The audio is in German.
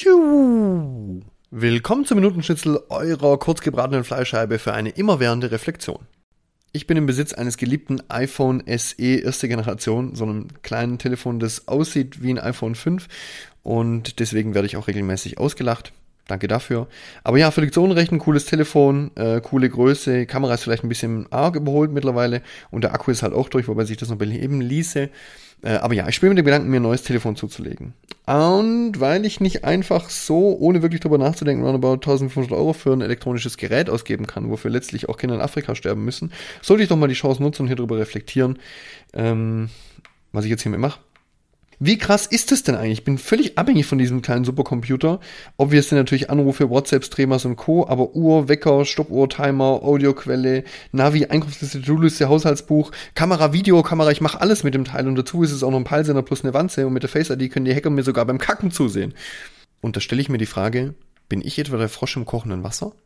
Tschu. Willkommen zum Minutenschnitzel eurer kurzgebratenen Fleischscheibe für eine immerwährende Reflexion. Ich bin im Besitz eines geliebten iPhone SE erste Generation, so einem kleinen Telefon, das aussieht wie ein iPhone 5 und deswegen werde ich auch regelmäßig ausgelacht. Danke dafür. Aber ja, zu Unrecht, ein cooles Telefon, äh, coole Größe, Kamera ist vielleicht ein bisschen arg überholt mittlerweile und der Akku ist halt auch durch, wobei sich das noch beheben ließe. Äh, aber ja, ich spiele mit dem Gedanken, mir ein neues Telefon zuzulegen. Und weil ich nicht einfach so, ohne wirklich drüber nachzudenken, roundabout 1500 Euro für ein elektronisches Gerät ausgeben kann, wofür letztlich auch Kinder in Afrika sterben müssen, sollte ich doch mal die Chance nutzen und hier drüber reflektieren, ähm, was ich jetzt hiermit mache. Wie krass ist es denn eigentlich? Ich bin völlig abhängig von diesem kleinen Supercomputer. Obviously natürlich Anrufe, WhatsApp, Streamers und Co., aber Uhr, Wecker, Stoppuhr, Timer, Audioquelle, Navi, Einkaufsliste, To-Do-Liste, Haushaltsbuch, Kamera, Videokamera, ich mache alles mit dem Teil und dazu ist es auch noch ein Peilsender plus eine Wanze und mit der Face-ID können die Hacker mir sogar beim Kacken zusehen. Und da stelle ich mir die Frage, bin ich etwa der Frosch im kochenden Wasser?